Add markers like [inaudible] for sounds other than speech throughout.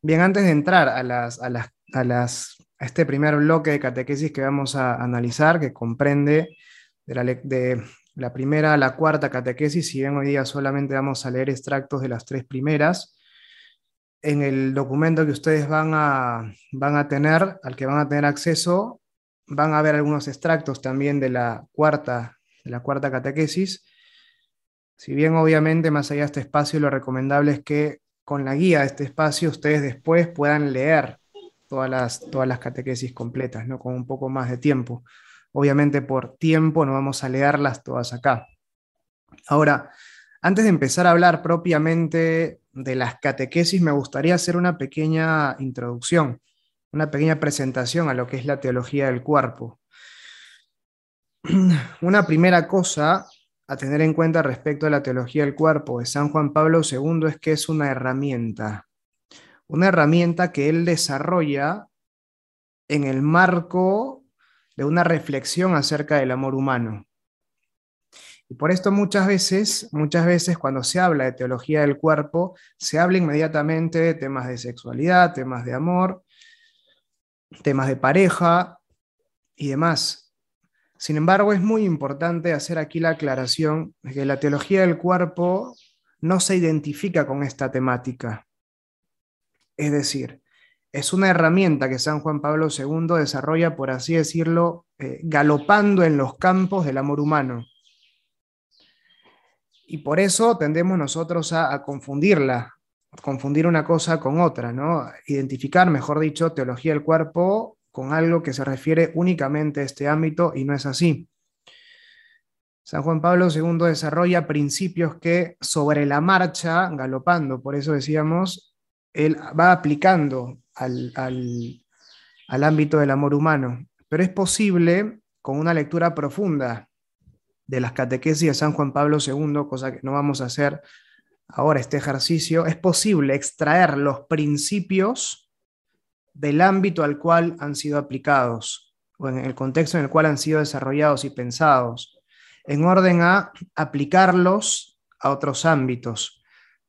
Bien, antes de entrar a, las, a, las, a, las, este primer bloque de catequesis que vamos a analizar, que comprende de la, de la primera a la cuarta catequesis, si bien hoy día solamente vamos a leer extractos de las tres primeras, en el documento que ustedes van a, van a tener, al que van a tener acceso, van a ver algunos extractos también de la cuarta, de la cuarta catequesis. Si bien obviamente más allá de este espacio lo recomendable es que con la guía de este espacio ustedes después puedan leer todas las, todas las catequesis completas, ¿no? con un poco más de tiempo. Obviamente por tiempo no vamos a leerlas todas acá. Ahora, antes de empezar a hablar propiamente de las catequesis, me gustaría hacer una pequeña introducción, una pequeña presentación a lo que es la teología del cuerpo. [clears throat] Una primera cosa a tener en cuenta respecto a la teología del cuerpo de San Juan Pablo II es que es una herramienta, una herramienta que él desarrolla en el marco de una reflexión acerca del amor humano. Y por esto muchas veces, muchas veces cuando se habla de teología del cuerpo, se habla inmediatamente de temas de sexualidad, temas de amor, temas de pareja y demás. Sin embargo, es muy importante hacer aquí la aclaración de que la teología del cuerpo no se identifica con esta temática. Es decir, es una herramienta que San Juan Pablo II desarrolla, por así decirlo, eh, galopando en los campos del amor humano. Y por eso tendemos nosotros a, confundirla, confundir una cosa con otra, ¿no? Identificar, mejor dicho, teología del cuerpo con algo que se refiere únicamente a este ámbito y no es así. San Juan Pablo II desarrolla principios que sobre la marcha, galopando, por eso decíamos, él va aplicando al, al ámbito del amor humano. Pero es posible, con una lectura profunda de las catequesis de San Juan Pablo II, cosa que no vamos a hacer ahora este ejercicio, es posible extraer los principios del ámbito al cual han sido aplicados o en el contexto en el cual han sido desarrollados y pensados, en orden a aplicarlos a otros ámbitos.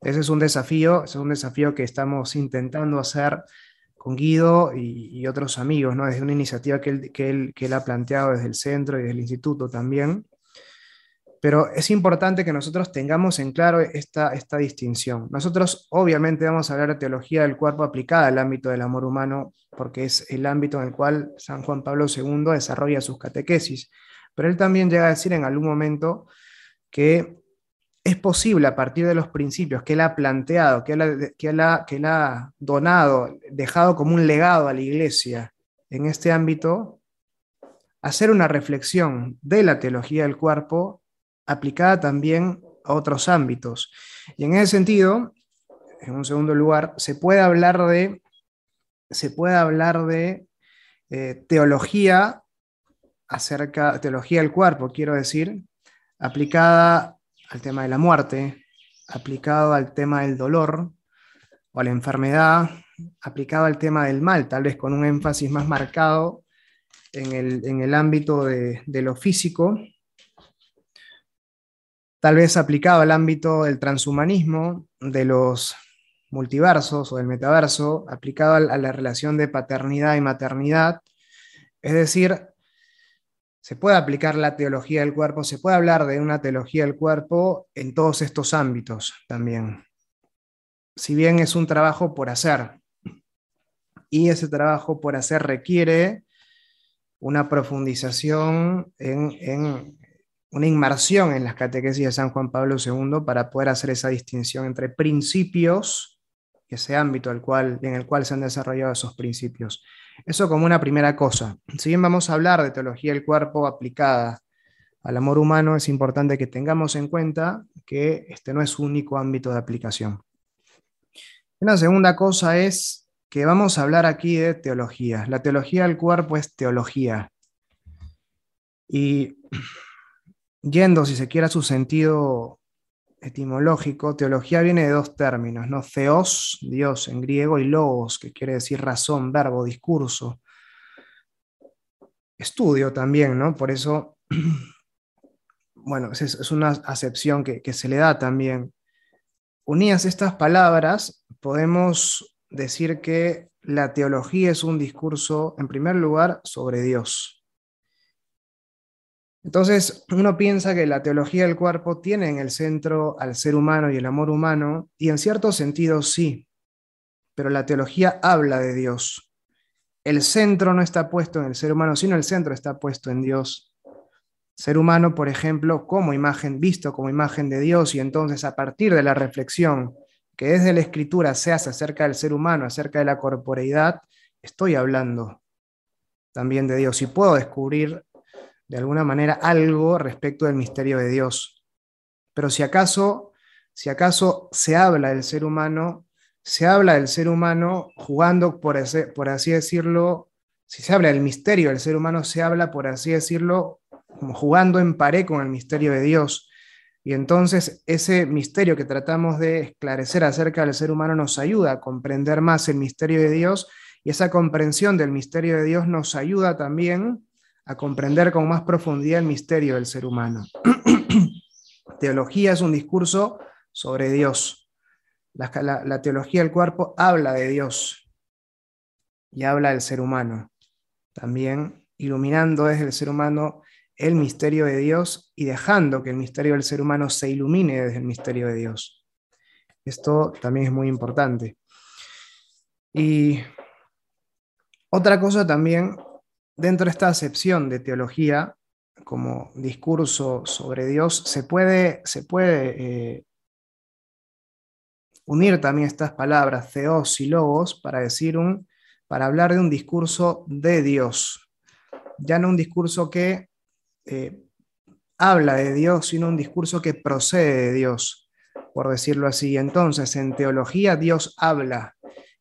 Ese es un desafío, es un desafío que estamos intentando hacer con Guido y, otros amigos, ¿no? desde una iniciativa que él, que, él, que él ha planteado desde el centro y desde el instituto también, pero es importante que nosotros tengamos en claro esta, esta distinción. Nosotros obviamente vamos a hablar de teología del cuerpo aplicada al ámbito del amor humano, porque es el ámbito en el cual San Juan Pablo II desarrolla sus catequesis. Pero él también llega a decir en algún momento que es posible a partir de los principios que él ha planteado, que él ha, que que él ha donado, dejado como un legado a la iglesia en este ámbito, hacer una reflexión de la teología del cuerpo aplicada también a otros ámbitos. Y en ese sentido, en un segundo lugar, se puede hablar de, se puede hablar de eh, teología acerca, teología del cuerpo, quiero decir, aplicada al tema de la muerte, aplicado al tema del dolor o a la enfermedad, aplicado al tema del mal, tal vez con un énfasis más marcado en el, ámbito de, de lo físico, tal vez aplicado al ámbito del transhumanismo, de los multiversos o del metaverso, aplicado a la relación de paternidad y maternidad. Es decir, se puede aplicar la teología del cuerpo, se puede hablar de una teología del cuerpo en todos estos ámbitos también. Si bien es un trabajo por hacer, y ese trabajo por hacer requiere una profundización en, en una inmersión en las catequesis de San Juan Pablo II para poder hacer esa distinción entre principios y ese ámbito cual, en el cual se han desarrollado esos principios. Eso como una primera cosa. Si bien vamos a hablar de teología del cuerpo aplicada al amor humano, es importante que tengamos en cuenta que este no es su único ámbito de aplicación. Una segunda cosa es que vamos a hablar aquí de teología. La teología del cuerpo es teología. Y yendo, si se quiere, a su sentido etimológico, teología viene de dos términos, ¿no? Theos, Dios en griego, y logos, que quiere decir razón, verbo, discurso. Estudio también, ¿no? Por eso, [clears throat] bueno, es, una acepción que, que se le da también. Unidas estas palabras, podemos decir que la teología es un discurso, en primer lugar, sobre Dios. Entonces, uno piensa que la teología del cuerpo tiene en el centro al ser humano y el amor humano, y en cierto sentido sí, pero la teología habla de Dios. El centro no está puesto en el ser humano, sino el centro está puesto en Dios. Ser humano, por ejemplo, como imagen, visto como imagen de Dios, y entonces a partir de la reflexión que desde la escritura se hace acerca del ser humano, acerca de la corporeidad, estoy hablando también de Dios y puedo descubrir de alguna manera algo respecto del misterio de Dios. Pero si acaso, si acaso se habla del ser humano, se habla del ser humano jugando, por, por así decirlo, si se habla del misterio del ser humano, se habla, por así decirlo, como jugando en pared con el misterio de Dios. Y entonces ese misterio que tratamos de esclarecer acerca del ser humano nos ayuda a comprender más el misterio de Dios y esa comprensión del misterio de Dios nos ayuda también a comprender con más profundidad el misterio del ser humano. [clears throat] teología es un discurso sobre Dios. La, teología del cuerpo habla de Dios y habla del ser humano. También iluminando desde el ser humano el misterio de Dios y dejando que el misterio del ser humano se ilumine desde el misterio de Dios. Esto también es muy importante. Y otra cosa también, dentro de esta acepción de teología como discurso sobre Dios, se puede, se puede eh, unir también estas palabras, theos y logos, para decir un, para hablar de un discurso de Dios, ya no un discurso que eh, habla de Dios, sino un discurso que procede de Dios, por decirlo así. Entonces, en teología Dios habla,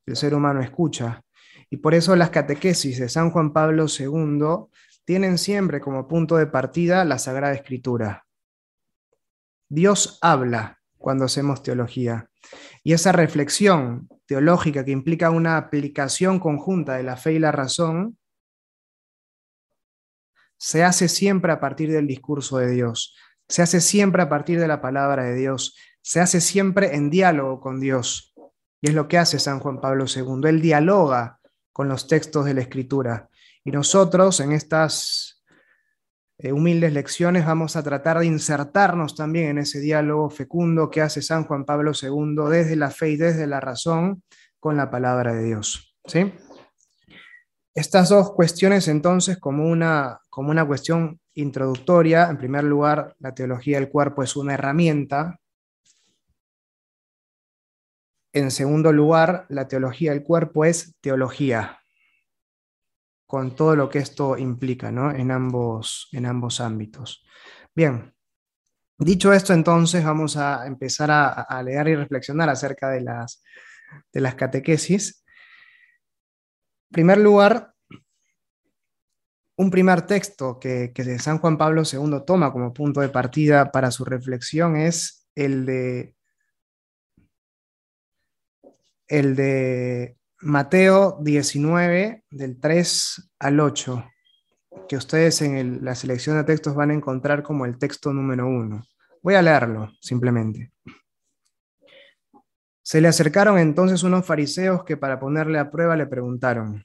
el ser humano escucha. Y por eso las catequesis de San Juan Pablo II tienen siempre como punto de partida la Sagrada Escritura. Dios habla cuando hacemos teología. Y esa reflexión teológica que implica una aplicación conjunta de la fe y la razón, se hace siempre a partir del discurso de Dios, se hace siempre a partir de la palabra de Dios, se hace siempre en diálogo con Dios. Y es lo que hace San Juan Pablo II. Él dialoga con los textos de la Escritura. Y nosotros en estas eh, humildes lecciones vamos a tratar de insertarnos también en ese diálogo fecundo que hace San Juan Pablo II desde la fe y desde la razón con la palabra de Dios. ¿Sí? Estas dos cuestiones entonces como una, como una cuestión introductoria, en primer lugar, la teología del cuerpo es una herramienta. En segundo lugar, la teología del cuerpo es teología, con todo lo que esto implica ¿no? en, ambos, en ambos ámbitos. Bien, dicho esto entonces vamos a empezar a, leer y reflexionar acerca de las, de las catequesis. En primer lugar, un primer texto que, San Juan Pablo II toma como punto de partida para su reflexión es el de, el de Mateo 19, del 3 al 8, que ustedes en la selección de textos van a encontrar como el texto número uno. Voy a leerlo simplemente. Se le acercaron entonces unos fariseos que para ponerle a prueba le preguntaron,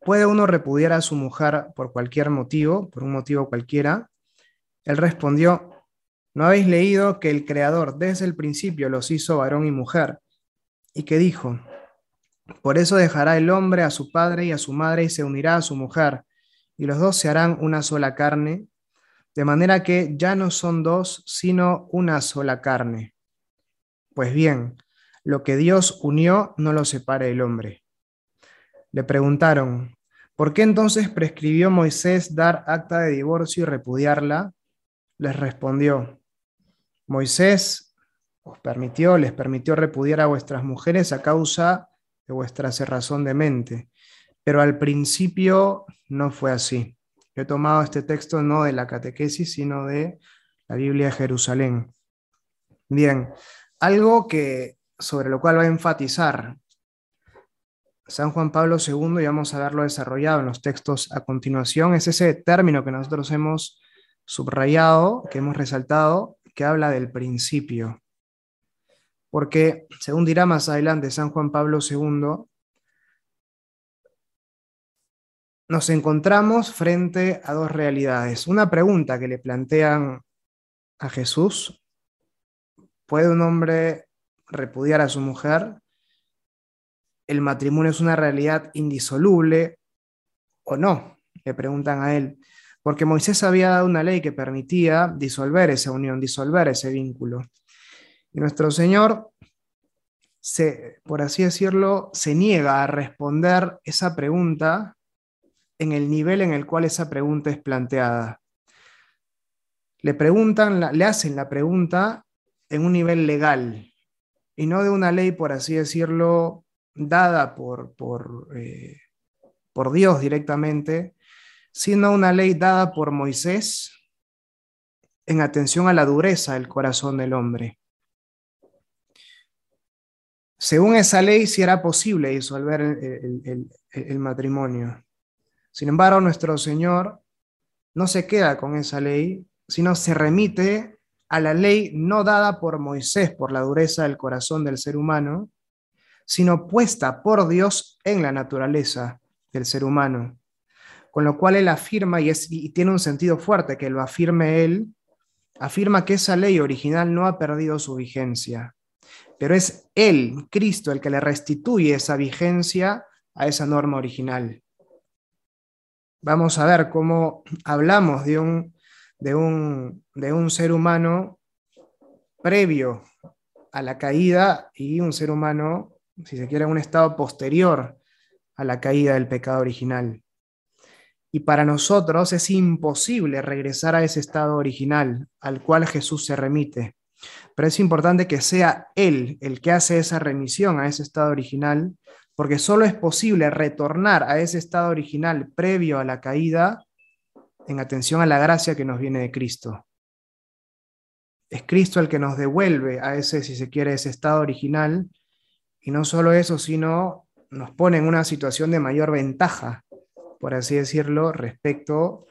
¿puede uno repudiar a su mujer por cualquier motivo, por un motivo cualquiera? Él respondió, ¿no habéis leído que el Creador desde el principio los hizo varón y mujer? Y que dijo, por eso dejará el hombre a su padre y a su madre y se unirá a su mujer, y los dos se harán una sola carne, de manera que ya no son dos, sino una sola carne. Pues bien, lo que Dios unió no lo separe el hombre. Le preguntaron, ¿por qué entonces prescribió Moisés dar acta de divorcio y repudiarla? Les respondió, Moisés os permitió, les permitió repudiar a vuestras mujeres a causa de vuestra cerrazón de mente, pero al principio no fue así. he tomado este texto no de la catequesis, sino de la Biblia de Jerusalén. Bien, algo que sobre lo cual va a enfatizar San Juan Pablo II, y vamos a verlo desarrollado en los textos a continuación, es ese término que nosotros hemos subrayado, que hemos resaltado, que habla del principio porque según dirá más adelante San Juan Pablo II, nos encontramos frente a dos realidades. Una pregunta que le plantean a Jesús, ¿puede un hombre repudiar a su mujer? ¿El matrimonio es una realidad indisoluble o no? Le preguntan a él, porque Moisés había dado una ley que permitía disolver esa unión, disolver ese vínculo. Y nuestro Señor, se, por así decirlo, se niega a responder esa pregunta en el nivel en el cual esa pregunta es planteada le preguntan, le hacen la pregunta en un nivel legal y no de una ley, por así decirlo, dada por, por, eh, por Dios directamente, sino una ley dada por Moisés en atención a la dureza del corazón del hombre. Según esa ley, si era posible disolver el matrimonio. Sin embargo, nuestro Señor no se queda con esa ley, sino se remite a la ley no dada por Moisés por la dureza del corazón del ser humano, sino puesta por Dios en la naturaleza del ser humano. Con lo cual él afirma, y, y tiene un sentido fuerte que lo afirme él, afirma que esa ley original no ha perdido su vigencia, pero es él, Cristo, el que le restituye esa vigencia a esa norma original. Vamos a ver cómo hablamos de un de un, de un ser humano previo a la caída y un ser humano, si se quiere, un estado posterior a la caída del pecado original. Y para nosotros es imposible regresar a ese estado original al cual Jesús se remite. Pero es importante que sea Él el que hace esa remisión a ese estado original, porque solo es posible retornar a ese estado original previo a la caída en atención a la gracia que nos viene de Cristo. Es Cristo el que nos devuelve a ese, si se quiere, ese estado original, y no solo eso, sino nos pone en una situación de mayor ventaja, por así decirlo, respecto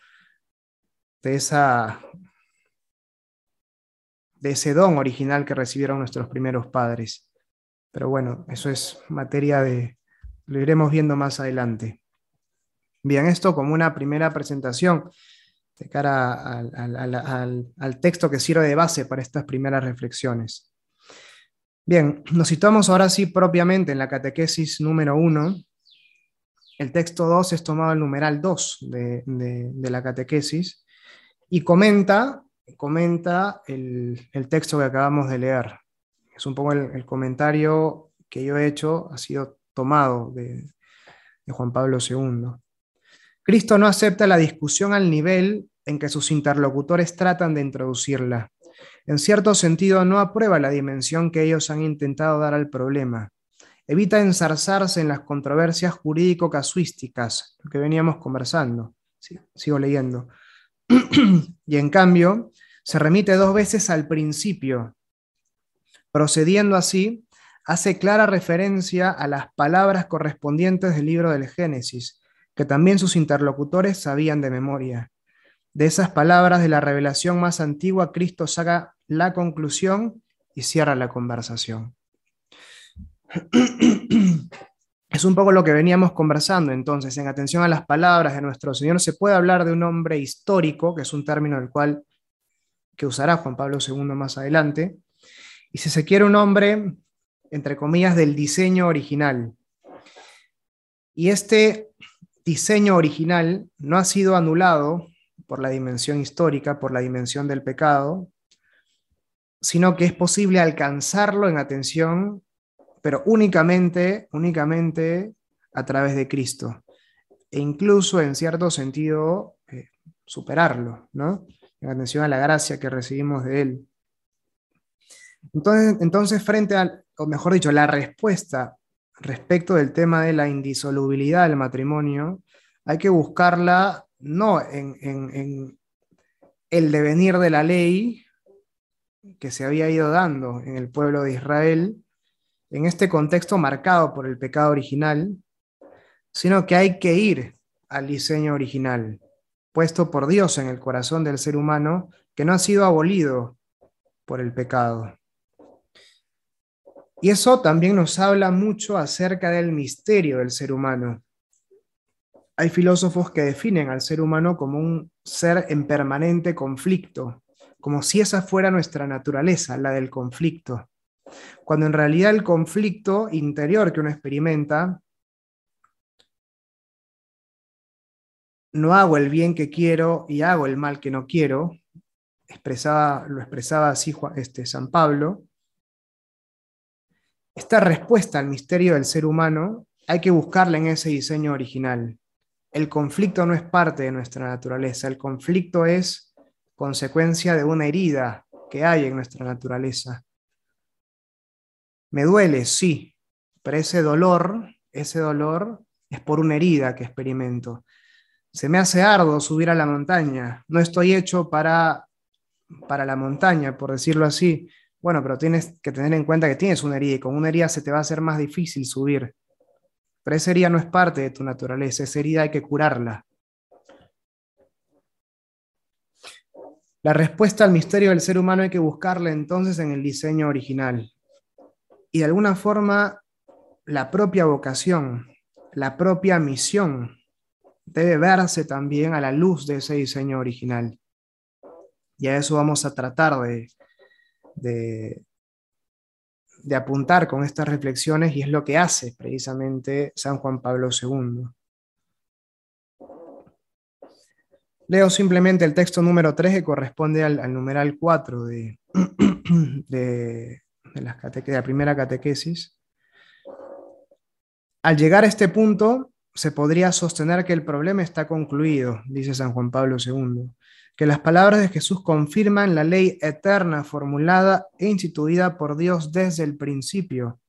de, esa, de ese don original que recibieron nuestros primeros padres. Pero bueno, eso es materia de, lo iremos viendo más adelante. Bien, esto como una primera presentación de cara al, texto que sirve de base para estas primeras reflexiones. Bien, nos situamos ahora sí propiamente en la catequesis número 1. El texto 2 es tomado el numeral 2 de, la catequesis y comenta, comenta el, texto que acabamos de leer. Es un poco el, comentario que yo he hecho, ha sido tomado de, de Juan Pablo II. Cristo no acepta la discusión al nivel en que sus interlocutores tratan de introducirla. En cierto sentido, no aprueba la dimensión que ellos han intentado dar al problema. Evita ensarzarse en las controversias jurídico-casuísticas, lo que veníamos conversando. sigo leyendo. Y en cambio, se remite dos veces al principio. Procediendo así, hace clara referencia a las palabras correspondientes del libro del Génesis, que también sus interlocutores sabían de memoria. De esas palabras de la revelación más antigua, Cristo saca la conclusión y cierra la conversación. [clears throat] Es un poco lo que veníamos conversando entonces, en atención a las palabras de nuestro Señor, se puede hablar de un hombre histórico, que es un término del cual que usará Juan Pablo II más adelante, y si se quiere un hombre, entre comillas, del diseño original. Y este diseño original no ha sido anulado por la dimensión histórica, por la dimensión del pecado, sino que es posible alcanzarlo en atención, pero únicamente, únicamente a través de Cristo. E incluso, en cierto sentido, eh, superarlo, ¿no? En atención a la gracia que recibimos de Él. Entonces, entonces frente a, o mejor dicho, la respuesta respecto del tema de la indisolubilidad del matrimonio, hay que buscarla no en, el devenir de la ley que se había ido dando en el pueblo de Israel, en este contexto marcado por el pecado original, sino que hay que ir al diseño original, puesto por Dios en el corazón del ser humano, que no ha sido abolido por el pecado. Y eso también nos habla mucho acerca del misterio del ser humano. hay filósofos que definen al ser humano como un ser en permanente conflicto, como si esa fuera nuestra naturaleza, la del conflicto. Cuando en realidad el conflicto interior que uno experimenta, no hago el bien que quiero y hago el mal que no quiero, expresaba, lo expresaba así este, San Pablo, esta respuesta al misterio del ser humano hay que buscarla en ese diseño original. El conflicto no es parte de nuestra naturaleza, el conflicto es consecuencia de una herida que hay en nuestra naturaleza. Me duele, sí, pero ese dolor, ese dolor es por una herida que experimento. Se me hace arduo subir a la montaña, no estoy hecho para, para la montaña, por decirlo así. Bueno, pero tienes que tener en cuenta que tienes una herida y con una herida se te va a hacer más difícil subir. Pero esa herida no es parte de tu naturaleza, esa herida hay que curarla. La respuesta al misterio del ser humano hay que buscarla entonces en el diseño original. Y de alguna forma, la propia vocación, la propia misión, debe verse también a la luz de ese diseño original. Y a eso vamos a tratar de, de, apuntar con estas reflexiones y es lo que hace precisamente San Juan Pablo II. Leo simplemente el texto número 3 que corresponde al, numeral 4 de, [clears throat] de, de la primera catequesis. Al llegar a este punto, se podría sostener que el problema está concluido, dice San Juan Pablo II que las palabras de Jesús confirman la ley eterna formulada e instituida por Dios desde el principio,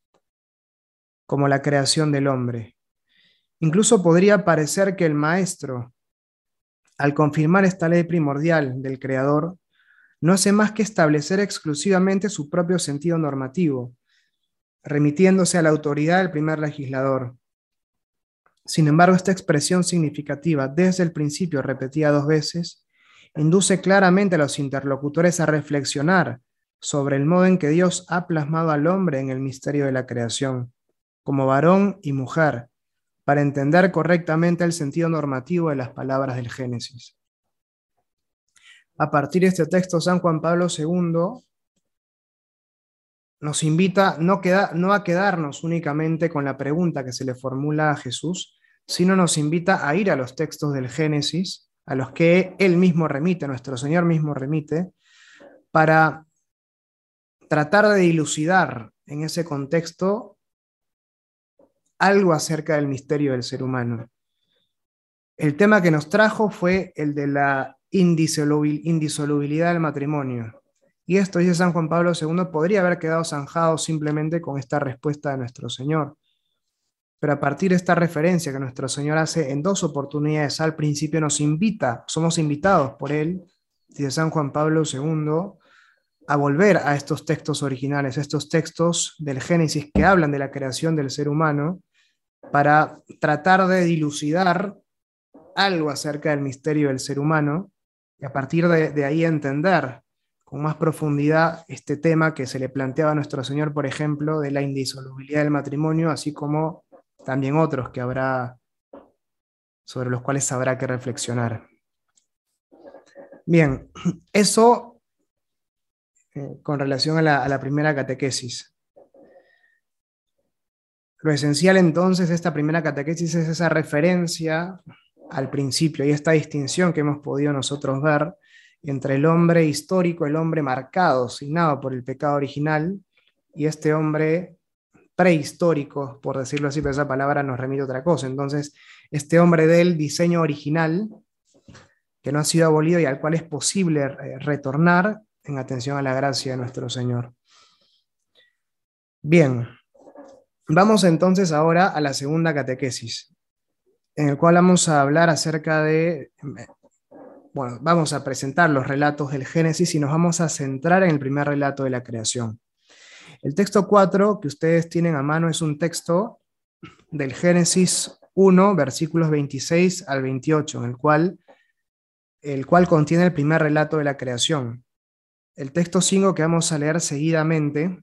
como la creación del hombre. Incluso podría parecer que el Maestro, al confirmar esta ley primordial del Creador, no hace más que establecer exclusivamente su propio sentido normativo, remitiéndose a la autoridad del primer legislador. Sin embargo, esta expresión significativa, desde el principio repetida dos veces, induce claramente a los interlocutores a reflexionar sobre el modo en que Dios ha plasmado al hombre en el misterio de la creación, como varón y mujer, para entender correctamente el sentido normativo de las palabras del Génesis. A partir de este texto, San Juan Pablo II nos invita no, no a quedarnos únicamente con la pregunta que se le formula a Jesús, sino nos invita a ir a los textos del Génesis a los que Él mismo remite, nuestro Señor mismo remite, para tratar de dilucidar en ese contexto algo acerca del misterio del ser humano. El tema que nos trajo fue el de la indisolubilidad del matrimonio. Y esto, dice San Juan Pablo II, podría haber quedado zanjado simplemente con esta respuesta de nuestro Señor. Pero a partir de esta referencia que nuestro Señor hace en dos oportunidades al principio, nos invita, somos invitados por Él, dice San Juan Pablo II, a volver a estos textos originales, estos textos del Génesis que hablan de la creación del ser humano, para tratar de dilucidar algo acerca del misterio del ser humano y a partir de, ahí entender con más profundidad este tema que se le planteaba a nuestro Señor, por ejemplo, de la indisolubilidad del matrimonio, así como también otros que habrá, sobre los cuales habrá que reflexionar. Bien, [clears throat] eso eh, con relación a la, a la primera catequesis. Lo esencial entonces de esta primera catequesis es esa referencia al principio y esta distinción que hemos podido nosotros ver entre el hombre histórico, el hombre marcado, signado por el pecado original, y este hombre prehistóricos, por decirlo así, pero esa palabra nos remite a otra cosa. Entonces, este hombre del diseño original, que no ha sido abolido y al cual es posible eh, retornar en atención a la gracia de nuestro Señor. Bien, vamos entonces ahora a la segunda catequesis, en el cual vamos a hablar acerca de, bueno, vamos a presentar los relatos del Génesis y nos vamos a centrar en el primer relato de la creación. El texto 4 que ustedes tienen a mano es un texto del Génesis 1, versículos 26 al 28, en el cual, el cual contiene el primer relato de la creación. El texto 5 que vamos a leer seguidamente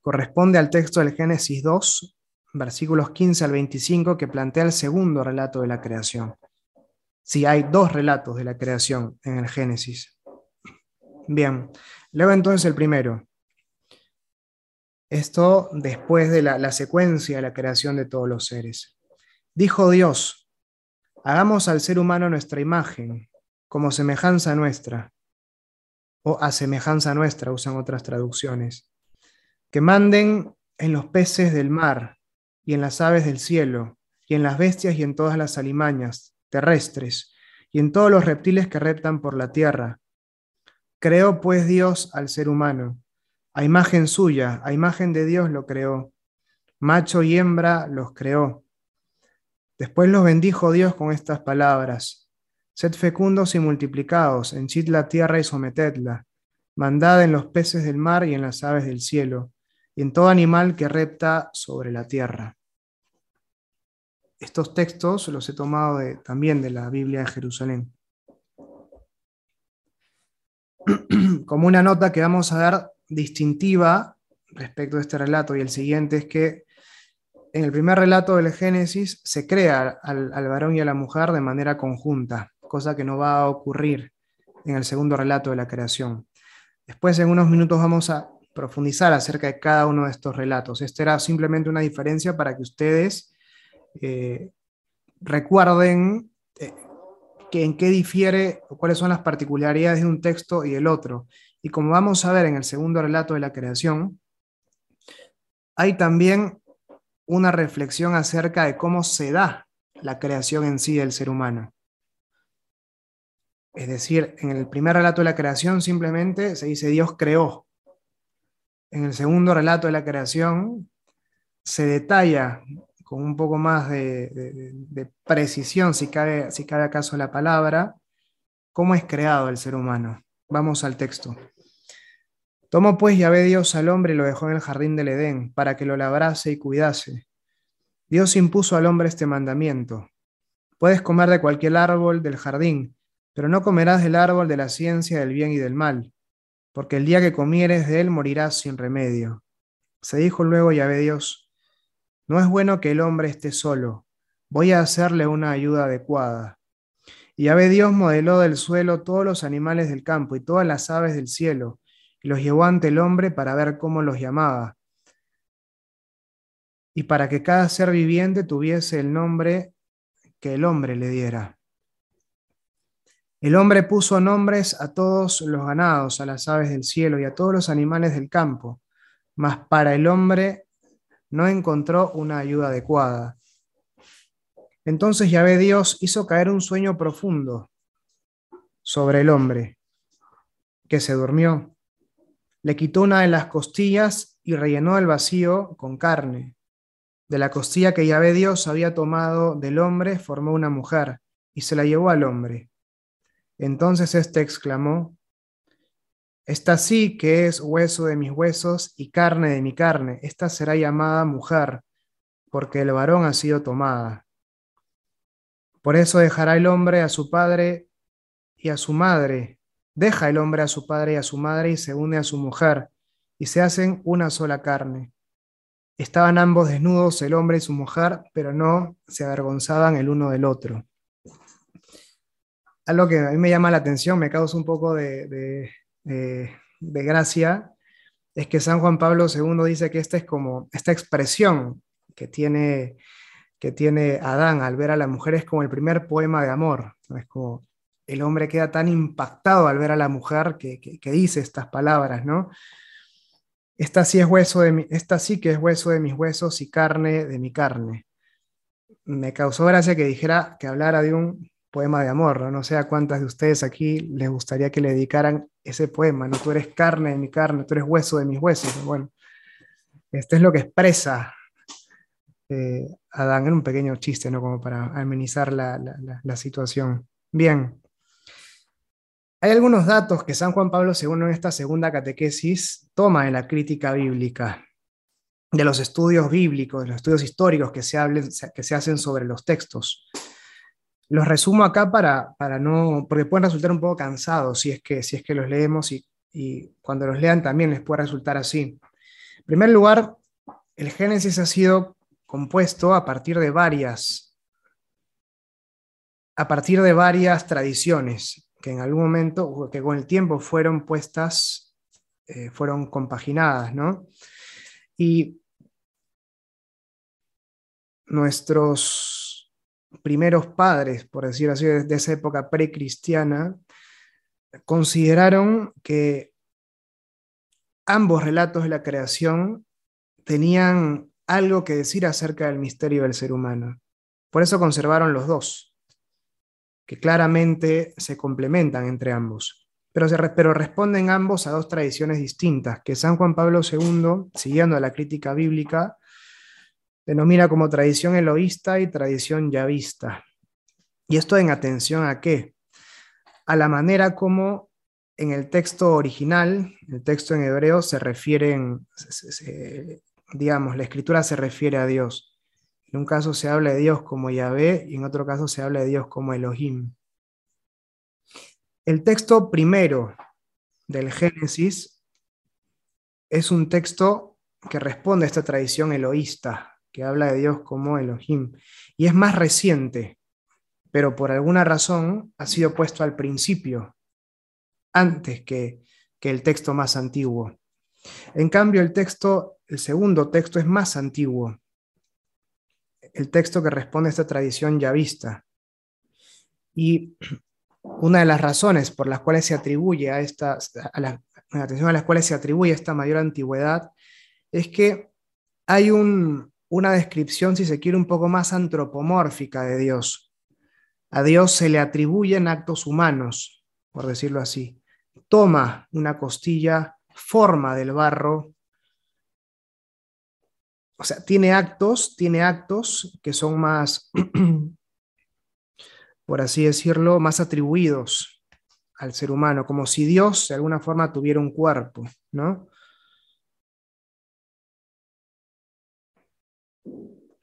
corresponde al texto del Génesis 2, versículos 15 al 25, que plantea el segundo relato de la creación. Si hay dos relatos de la creación en el Génesis. Bien, luego entonces el primero. Esto después de la, la secuencia de la creación de todos los seres. Dijo Dios, hagamos al ser humano nuestra imagen, como semejanza nuestra, o a semejanza nuestra, usan otras traducciones, que manden en los peces del mar y en las aves del cielo, y en las bestias y en todas las alimañas terrestres, y en todos los reptiles que reptan por la tierra. Creó pues Dios al ser humano, a imagen suya, a imagen de Dios lo creó, macho y hembra los creó. Después los bendijo Dios con estas palabras, Sed fecundos y multiplicados, henchid la tierra y sometedla, mandad en los peces del mar y en las aves del cielo, y en todo animal que repta sobre la tierra. Estos textos los he tomado también de la Biblia de Jerusalén. [clears throat] Como una nota que vamos a dar distintiva respecto a este relato y el siguiente es que en el primer relato del Génesis se crea al, al varón y a la mujer de manera conjunta, cosa que no va a ocurrir en el segundo relato de la creación. Después en unos minutos vamos a profundizar acerca de cada uno de estos relatos. Esta era simplemente una diferencia para que ustedes eh, recuerden eh, que en qué difiere o cuáles son las particularidades de un texto y el otro. Y como vamos a ver en el segundo relato de la creación, hay también una reflexión acerca de cómo se da la creación en sí del ser humano. Es decir, en el primer relato de la creación simplemente se dice Dios creó. En el segundo relato de la creación se detalla con un poco más de, precisión, si cabe, si cabe acaso la palabra, cómo es creado el ser humano. Vamos al texto. Tomó pues Yahvé Dios al hombre y lo dejó en el jardín del Edén, para que lo labrase y cuidase. Dios impuso al hombre este mandamiento. Puedes comer de cualquier árbol del jardín, pero no comerás del árbol de la ciencia del bien y del mal, porque el día que comieres de él morirás sin remedio. Se dijo luego Yahvé Dios, no es bueno que el hombre esté solo. Voy a hacerle una ayuda adecuada. Y Yahvé Dios modeló del suelo todos los animales del campo y todas las aves del cielo, y los llevó ante el hombre para ver cómo los llamaba. Y para que cada ser viviente tuviese el nombre que el hombre le diera. El hombre puso nombres a todos los ganados, a las aves del cielo y a todos los animales del campo, mas para el hombre no encontró una ayuda adecuada. Entonces Yahvé Dios hizo caer un sueño profundo sobre el hombre, que se durmió. Le quitó una de las costillas y rellenó el vacío con carne. De la costilla que Yahvé Dios había tomado del hombre, formó una mujer y se la llevó al hombre. Entonces éste exclamó, esta sí que es hueso de mis huesos y carne de mi carne. Esta será llamada mujer, porque el varón ha sido tomada. Por eso dejará el hombre a su padre y a su madre. Deja el hombre a su padre y a su madre y se une a su mujer, y se hacen una sola carne. Estaban ambos desnudos, el hombre y su mujer, pero no se avergonzaban el uno del otro. Algo que a mí me llama la atención, me causa un poco de, de gracia es que San Juan Pablo II dice que esta es como esta expresión que tiene, que tiene Adán al ver a la mujer es como el primer poema de amor. Es como el hombre queda tan impactado al ver a la mujer que, dice estas palabras, ¿no? Esta sí, es hueso de esta sí que es hueso de mis huesos y carne de mi carne. Me causó gracia que dijera, que hablara de un poema de amor, ¿no? No sé a cuántas de ustedes aquí les gustaría que le dedicaran ese poema, ¿no? Tú eres carne de mi carne, tú eres hueso de mis huesos. Bueno, este es lo que expresa eh, Adán en un pequeño chiste, ¿no? Como para amenizar la, la, situación. Bien. Hay algunos datos que San Juan Pablo II en esta segunda catequesis toma en la crítica bíblica, de los estudios bíblicos, de los estudios históricos que se, que se hacen sobre los textos. Los resumo acá para, para no, porque pueden resultar un poco cansados si es que, si es que los leemos y, y cuando los lean también les puede resultar así. En primer lugar, el Génesis ha sido compuesto a partir de varias, a partir de varias tradiciones que en algún momento, que con el tiempo fueron puestas, eh, fueron compaginadas, ¿no? Y nuestros primeros padres, por decirlo así, de esa época precristiana, consideraron que ambos relatos de la creación tenían algo que decir acerca del misterio del ser humano. Por eso conservaron los dos, que claramente se complementan entre ambos. Pero, se, pero responden ambos a dos tradiciones distintas, que San Juan Pablo II, siguiendo la crítica bíblica, denomina como tradición eloísta y tradición yavista. Y esto en atención a qué? A la manera como en el texto original, el texto en hebreo, se refieren, digamos, la escritura se refiere a Dios. En un caso se habla de Dios como Yahvé y en otro caso se habla de Dios como Elohim. El texto primero del Génesis es un texto que responde a esta tradición eloísta, que habla de Dios como Elohim, y es más reciente, pero por alguna razón ha sido puesto al principio, antes que, que el texto más antiguo. En cambio, el texto, el segundo texto es más antiguo, el texto que responde a esta tradición ya vista. Y una de las razones por las cuales se atribuye a esta, a la, atención a las cuales se atribuye esta mayor antigüedad, es que hay un, una descripción, si se quiere, un poco más antropomórfica de Dios. A Dios se le atribuyen actos humanos, por decirlo así. Toma una costilla, forma del barro. O sea, tiene actos, tiene actos que son más, [clears throat] por así decirlo, más atribuidos al ser humano, como si Dios de alguna forma tuviera un cuerpo, ¿no?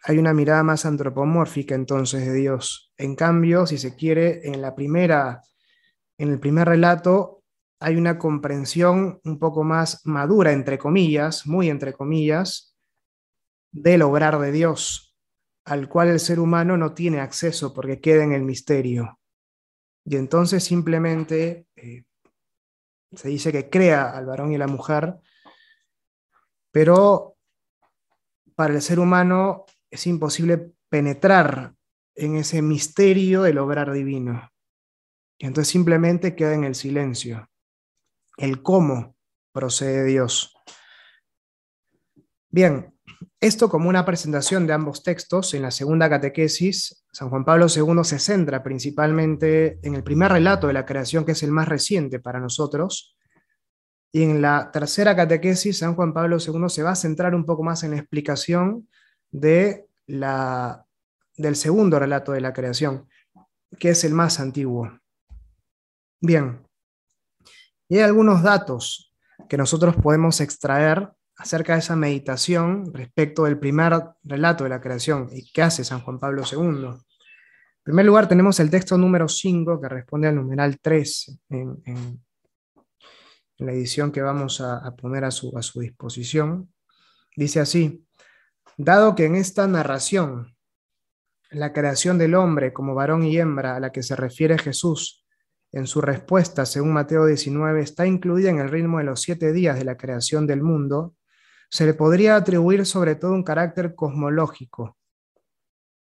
Hay una mirada más antropomórfica entonces de Dios. En cambio, si se quiere, en la primera, en el primer relato hay una comprensión un poco más madura, entre comillas, muy entre comillas, del obrar de Dios, al cual el ser humano no tiene acceso porque queda en el misterio. Y entonces simplemente eh, se dice que crea al varón y la mujer, pero para el ser humano es imposible penetrar en ese misterio del obrar divino. Y entonces simplemente queda en el silencio, el cómo procede Dios. Bien, esto como una presentación de ambos textos, en la segunda catequesis, San Juan Pablo II se centra principalmente en el primer relato de la creación, que es el más reciente para nosotros, y en la tercera catequesis, San Juan Pablo II se va a centrar un poco más en la explicación de la, del segundo relato de la creación, que es el más antiguo. Bien, y hay algunos datos que nosotros podemos extraer acerca de esa meditación respecto del primer relato de la creación y qué hace San Juan Pablo II. En primer lugar, tenemos el texto número 5 que responde al numeral 3 en, en, la edición que vamos a, a poner a su, a su disposición. Dice así, Dado que en esta narración, la creación del hombre como varón y hembra a la que se refiere Jesús en su respuesta, según Mateo 19, está incluida en el ritmo de los siete días de la creación del mundo, se le podría atribuir sobre todo un carácter cosmológico.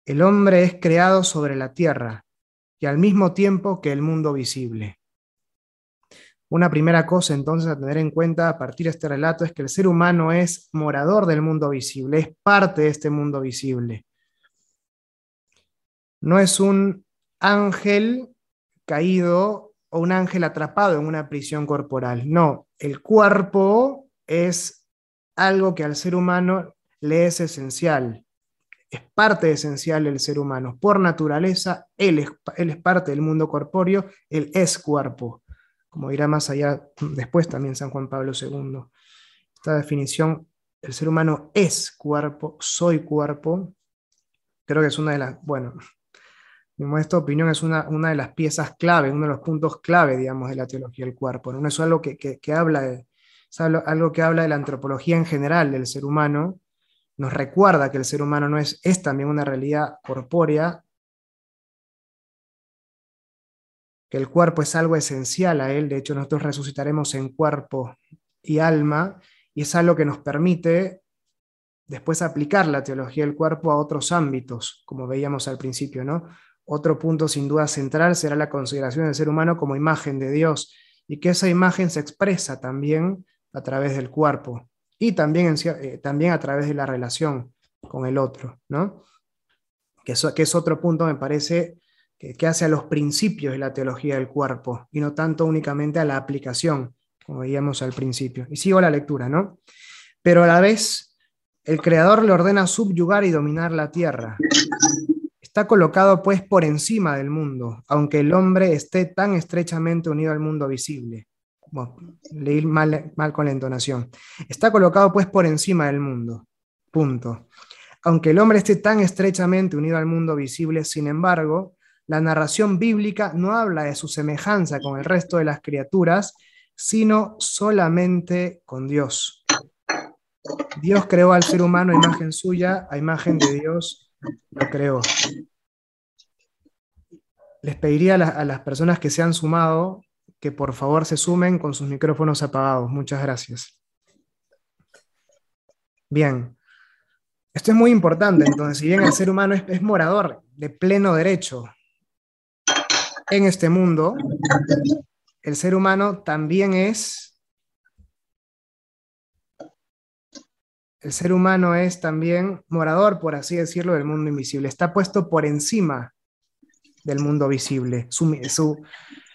El hombre es creado sobre la tierra y al mismo tiempo que el mundo visible. Una primera cosa entonces a tener en cuenta a partir de este relato es que el ser humano es morador del mundo visible, es parte de este mundo visible. No es un ángel caído o un ángel atrapado en una prisión corporal. No, el cuerpo es algo que al ser humano le es esencial. Es parte esencial del ser humano. Por naturaleza, él es, él es parte del mundo corpóreo, él es cuerpo como dirá más allá después también San Juan Pablo II. Esta definición, el ser humano es cuerpo, soy cuerpo, creo que es una de las, bueno, [laughs] mi modesta opinión es una, una de las piezas clave, uno de los puntos clave, digamos, de la teología del cuerpo. ¿no? es algo que, que, habla de, algo que habla de la antropología en general del ser humano, nos recuerda que el ser humano no es, es también una realidad corpórea, que el cuerpo es algo esencial a él, de hecho nosotros resucitaremos en cuerpo y alma, y es algo que nos permite después aplicar la teología del cuerpo a otros ámbitos, como veíamos al principio, ¿no? Otro punto sin duda central será la consideración del ser humano como imagen de Dios y que esa imagen se expresa también a través del cuerpo y también, eh, también a través de la relación con el otro, ¿no? Que, que es otro punto, me parece, que, hace a los principios de la teología del cuerpo y no tanto únicamente a la aplicación, como veíamos al principio. Y sigo la lectura, ¿no? Pero a la vez, el Creador le ordena subyugar y dominar la tierra Está colocado pues por encima del mundo, aunque el hombre esté tan estrechamente unido al mundo visible. leí mal, mal con la entonación. Está colocado pues por encima del mundo. Punto. Aunque el hombre esté tan estrechamente unido al mundo visible, sin embargo, la narración bíblica no habla de su semejanza con el resto de las criaturas, sino solamente con Dios. Dios creó al ser humano a imagen suya, a imagen de Dios lo creo. Les pediría a, las personas que se han sumado que por favor se sumen con sus micrófonos apagados. Muchas gracias. Bien. Esto es muy importante, entonces, si bien el ser humano es, morador de pleno derecho en este mundo, el ser humano también es El ser humano es también morador, por así decirlo, del mundo invisible. Está puesto por encima del mundo visible.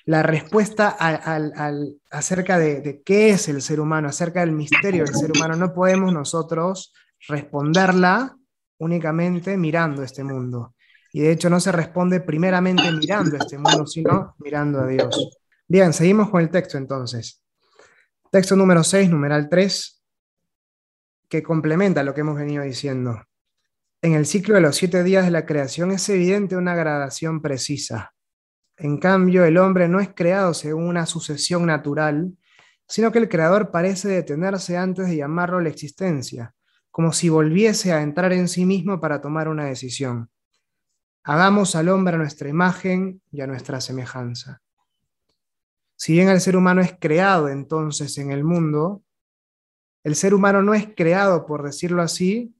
la respuesta al, acerca de, qué es el ser humano, acerca del misterio del ser humano, no podemos nosotros responderla únicamente mirando este mundo. Y de hecho no se responde primeramente mirando este mundo, sino mirando a Dios. Bien, seguimos con el texto entonces. Texto número 6, numeral 3 que complementa lo que hemos venido diciendo. En el ciclo de los siete días de la creación es evidente una gradación precisa. En cambio, el hombre no es creado según una sucesión natural, sino que el creador parece detenerse antes de llamarlo a la existencia, como si volviese a entrar en sí mismo para tomar una decisión. Hagamos al hombre a nuestra imagen y a nuestra semejanza. Si bien el ser humano es creado entonces en el mundo, el ser humano no es creado, por decirlo así,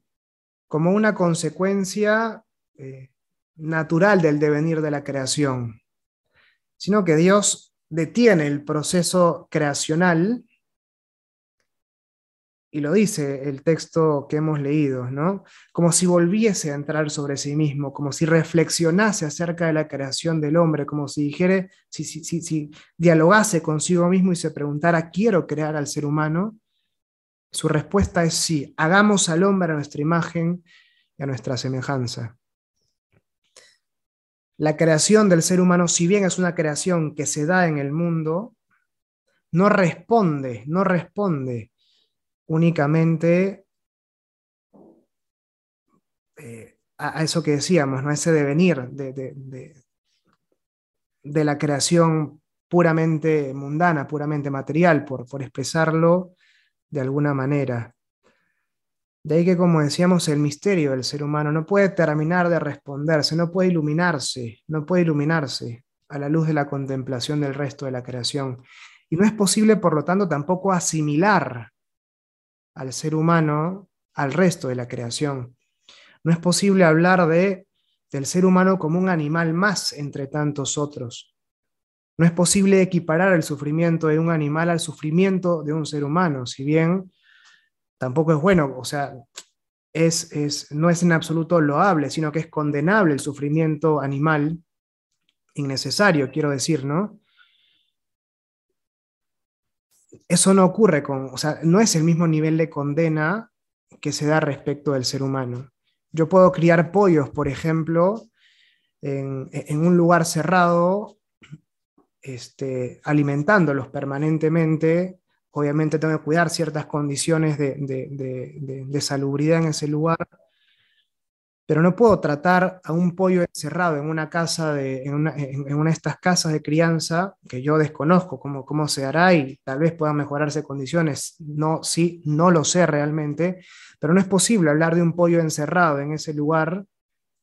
como una consecuencia eh, natural del devenir de la creación, sino que Dios detiene el proceso creacional, y lo dice el texto que hemos leído, ¿no? Como si volviese a entrar sobre sí mismo, como si reflexionase acerca de la creación del hombre, como si dijere, si, si, si dialogase consigo mismo y se preguntara, ¿quiero crear al ser humano? Su respuesta es sí, hagamos al hombre a nuestra imagen y a nuestra semejanza. La creación del ser humano, si bien es una creación que se da en el mundo, no responde, no responde únicamente eh, a, eso que decíamos, ¿no? ese devenir de, de, de, la creación puramente mundana, puramente material, por, por expresarlo de alguna manera. De ahí que, como decíamos, el misterio del ser humano no puede terminar de responderse, no puede iluminarse, no puede iluminarse a la luz de la contemplación del resto de la creación. Y no es posible, por lo tanto, tampoco asimilar al ser humano al resto de la creación. No es posible hablar de, del ser humano como un animal más entre tantos otros. No es posible equiparar el sufrimiento de un animal al sufrimiento de un ser humano, si bien tampoco es bueno, o sea, es, no es en absoluto loable, sino que es condenable el sufrimiento animal, innecesario, quiero decir, ¿no? Eso no ocurre con, o sea, no es el mismo nivel de condena que se da respecto del ser humano. Yo puedo criar pollos, por ejemplo, en, en un lugar cerrado este, alimentándolos permanentemente. Obviamente tengo que cuidar ciertas condiciones de, salubridad en ese lugar, pero no puedo tratar a un pollo encerrado en una casa de, en una, de estas casas de crianza que yo desconozco cómo, cómo se hará y tal vez puedan mejorarse condiciones. No, sí, no lo sé realmente, pero no es posible hablar de un pollo encerrado en ese lugar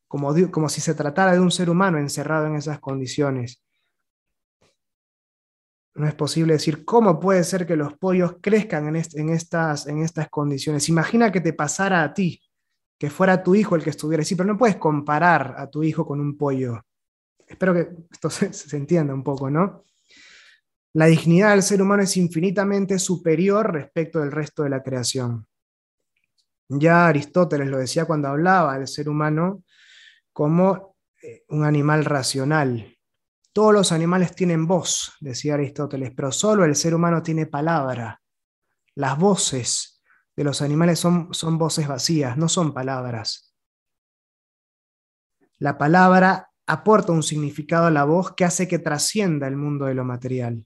como, como si se tratara de un ser humano encerrado en esas condiciones. No es posible decir cómo puede ser que los pollos crezcan en, en, estas, en estas condiciones. Imagina que te pasara a ti que fuera tu hijo el que estuviera así, pero no puedes comparar a tu hijo con un pollo. Espero que esto [laughs] se, se entienda un poco, ¿no? La dignidad del ser humano es infinitamente superior respecto del resto de la creación. Ya Aristóteles lo decía cuando hablaba del ser humano como eh, un animal racional. Todos los animales tienen voz, decía Aristóteles, pero solo el ser humano tiene palabra. Las voces de los animales son, son voces vacías, no son palabras. La palabra aporta un significado a la voz que hace que trascienda el mundo de lo material.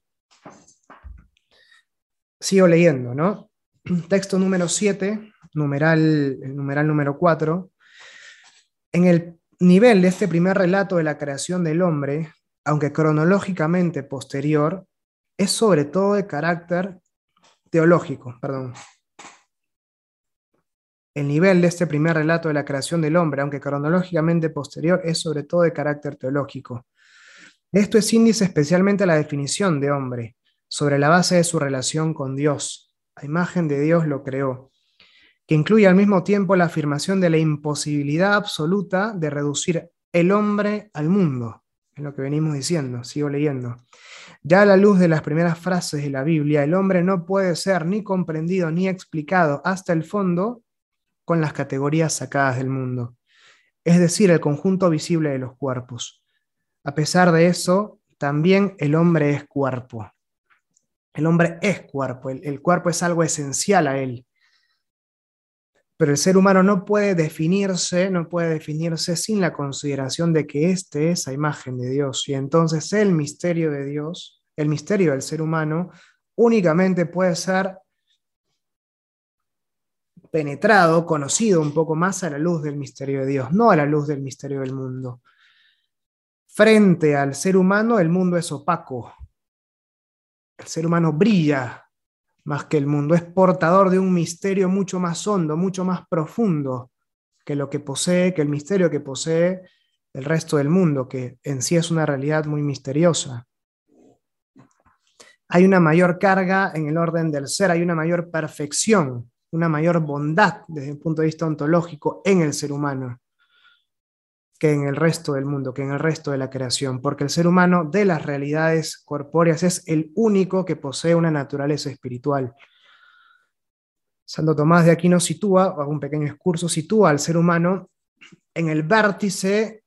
Sigo leyendo, ¿no? Texto número 7, numeral, numeral número 4. En el nivel de este primer relato de la creación del hombre, aunque cronológicamente posterior, es sobre todo de carácter teológico, perdón, el nivel de este primer relato de la creación del hombre, aunque cronológicamente posterior, es sobre todo de carácter teológico. Esto es índice especialmente a la definición de hombre, sobre la base de su relación con Dios. La imagen de Dios lo creó, que incluye al mismo tiempo la afirmación de la imposibilidad absoluta de reducir el hombre al mundo. Es lo que venimos diciendo, sigo leyendo. Ya a la luz de las primeras frases de la Biblia, el hombre no puede ser ni comprendido ni explicado hasta el fondo con las categorías sacadas del mundo, es decir, el conjunto visible de los cuerpos. A pesar de eso, también el hombre es cuerpo. El hombre es cuerpo, el, cuerpo es algo esencial a él. Pero el ser humano no puede definirse, no puede definirse sin la consideración de que este es la imagen de Dios. Y entonces el misterio de Dios, el misterio del ser humano, únicamente puede ser penetrado, conocido un poco más a la luz del misterio de Dios, no a la luz del misterio del mundo. Frente al ser humano, el mundo es opaco. El ser humano brilla más que el mundo, es portador de un misterio mucho más hondo, mucho más profundo que lo que posee, que el misterio que posee el resto del mundo, que en sí es una realidad muy misteriosa. Hay una mayor carga en el orden del ser, hay una mayor perfección una mayor bondad desde el punto de vista ontológico en el ser humano que en el resto del mundo, que en el resto de la creación, porque el ser humano de las realidades corpóreas es el único que posee una naturaleza espiritual. Santo Tomás de Aquino sitúa, hago un pequeño excurso, sitúa al ser humano en el vértice,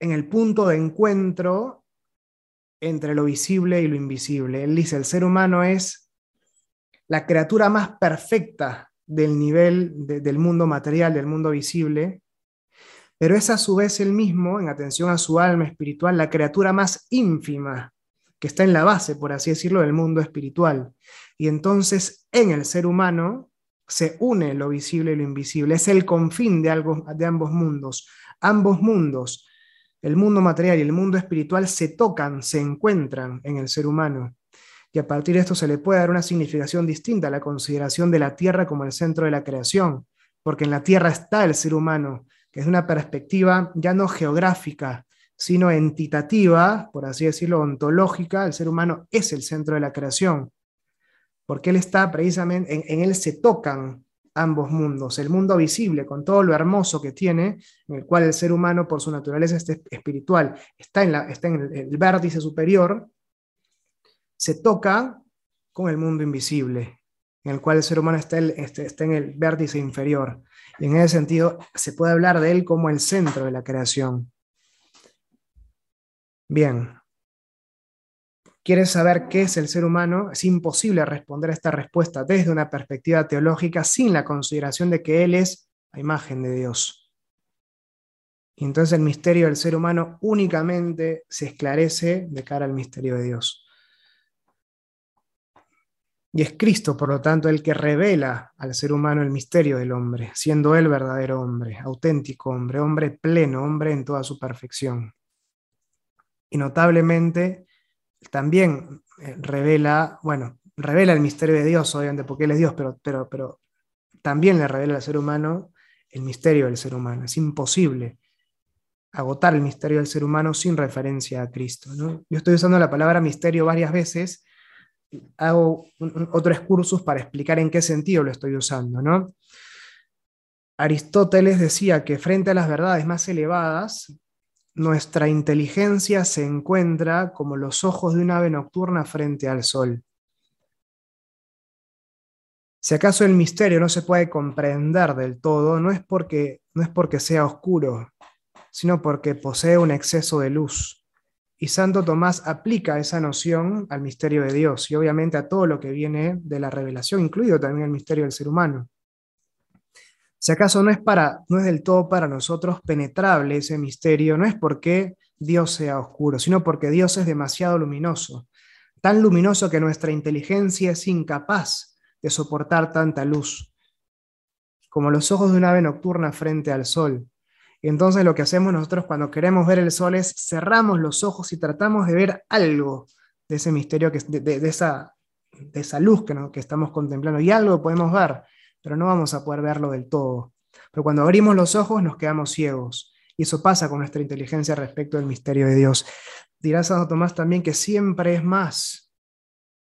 en el punto de encuentro entre lo visible y lo invisible. Él dice, el ser humano es la criatura más perfecta del nivel del mundo material, del mundo visible, pero es a su vez el mismo, en atención a su alma espiritual, la criatura más ínfima, que está en la base, por así decirlo, del mundo espiritual. Y entonces en el ser humano se une lo visible y lo invisible, es el confín de, algo, de ambos mundos. Ambos mundos, el mundo material y el mundo espiritual, se tocan, se encuentran en el ser humano a partir de esto se le puede dar una significación distinta a la consideración de la Tierra como el centro de la creación, porque en la Tierra está el ser humano, que es una perspectiva ya no geográfica, sino entitativa, por así decirlo, ontológica, el ser humano es el centro de la creación, porque él está precisamente, en, él se tocan ambos mundos, el mundo visible con todo lo hermoso que tiene, en el cual el ser humano por su naturaleza espiritual está en, la, está en el vértice superior, se toca con el mundo invisible, en el cual el ser humano está, este, está, en el vértice inferior. Y en ese sentido se puede hablar de él como el centro de la creación. Bien. ¿Quieres saber qué es el ser humano? Es imposible responder a esta respuesta desde una perspectiva teológica sin la consideración de que Él es la imagen de Dios. Y entonces el misterio del ser humano únicamente se esclarece de cara al misterio de Dios. Y es Cristo, por lo tanto, el que revela al ser humano el misterio del hombre, siendo él verdadero hombre, auténtico hombre, hombre pleno, hombre en toda su perfección. Y notablemente también eh, revela, bueno, revela el misterio de Dios, obviamente, porque Él es Dios, pero, pero, pero también le revela al ser humano el misterio del ser humano. Es imposible agotar el misterio del ser humano sin referencia a Cristo. Yo estoy usando la palabra misterio varias veces, hago otros cursos para explicar en qué sentido lo estoy usando. ¿no? Aristóteles decía que frente a las verdades más elevadas, nuestra inteligencia se encuentra como los ojos de un ave nocturna frente al sol. Si acaso el misterio no se puede comprender del todo, no es porque, no es porque sea oscuro, sino porque posee un exceso de luz. Y Santo Tomás aplica esa noción al misterio de Dios y obviamente a todo lo que viene de la revelación, incluido también el misterio del ser humano. Si acaso no es, para, no es del todo para nosotros penetrable ese misterio, no es porque Dios sea oscuro, sino porque Dios es demasiado luminoso, tan luminoso que nuestra inteligencia es incapaz de soportar tanta luz, como los ojos de una ave nocturna frente al sol. Entonces lo que hacemos nosotros cuando queremos ver el sol es cerramos los ojos y tratamos de ver algo de ese misterio, que, de, esa, de esa luz que, que estamos contemplando. Y algo podemos ver, pero no vamos a poder verlo del todo. Pero cuando abrimos los ojos nos quedamos ciegos. Y eso pasa con nuestra inteligencia respecto del misterio de Dios. Dirá Santo Tomás también que siempre es más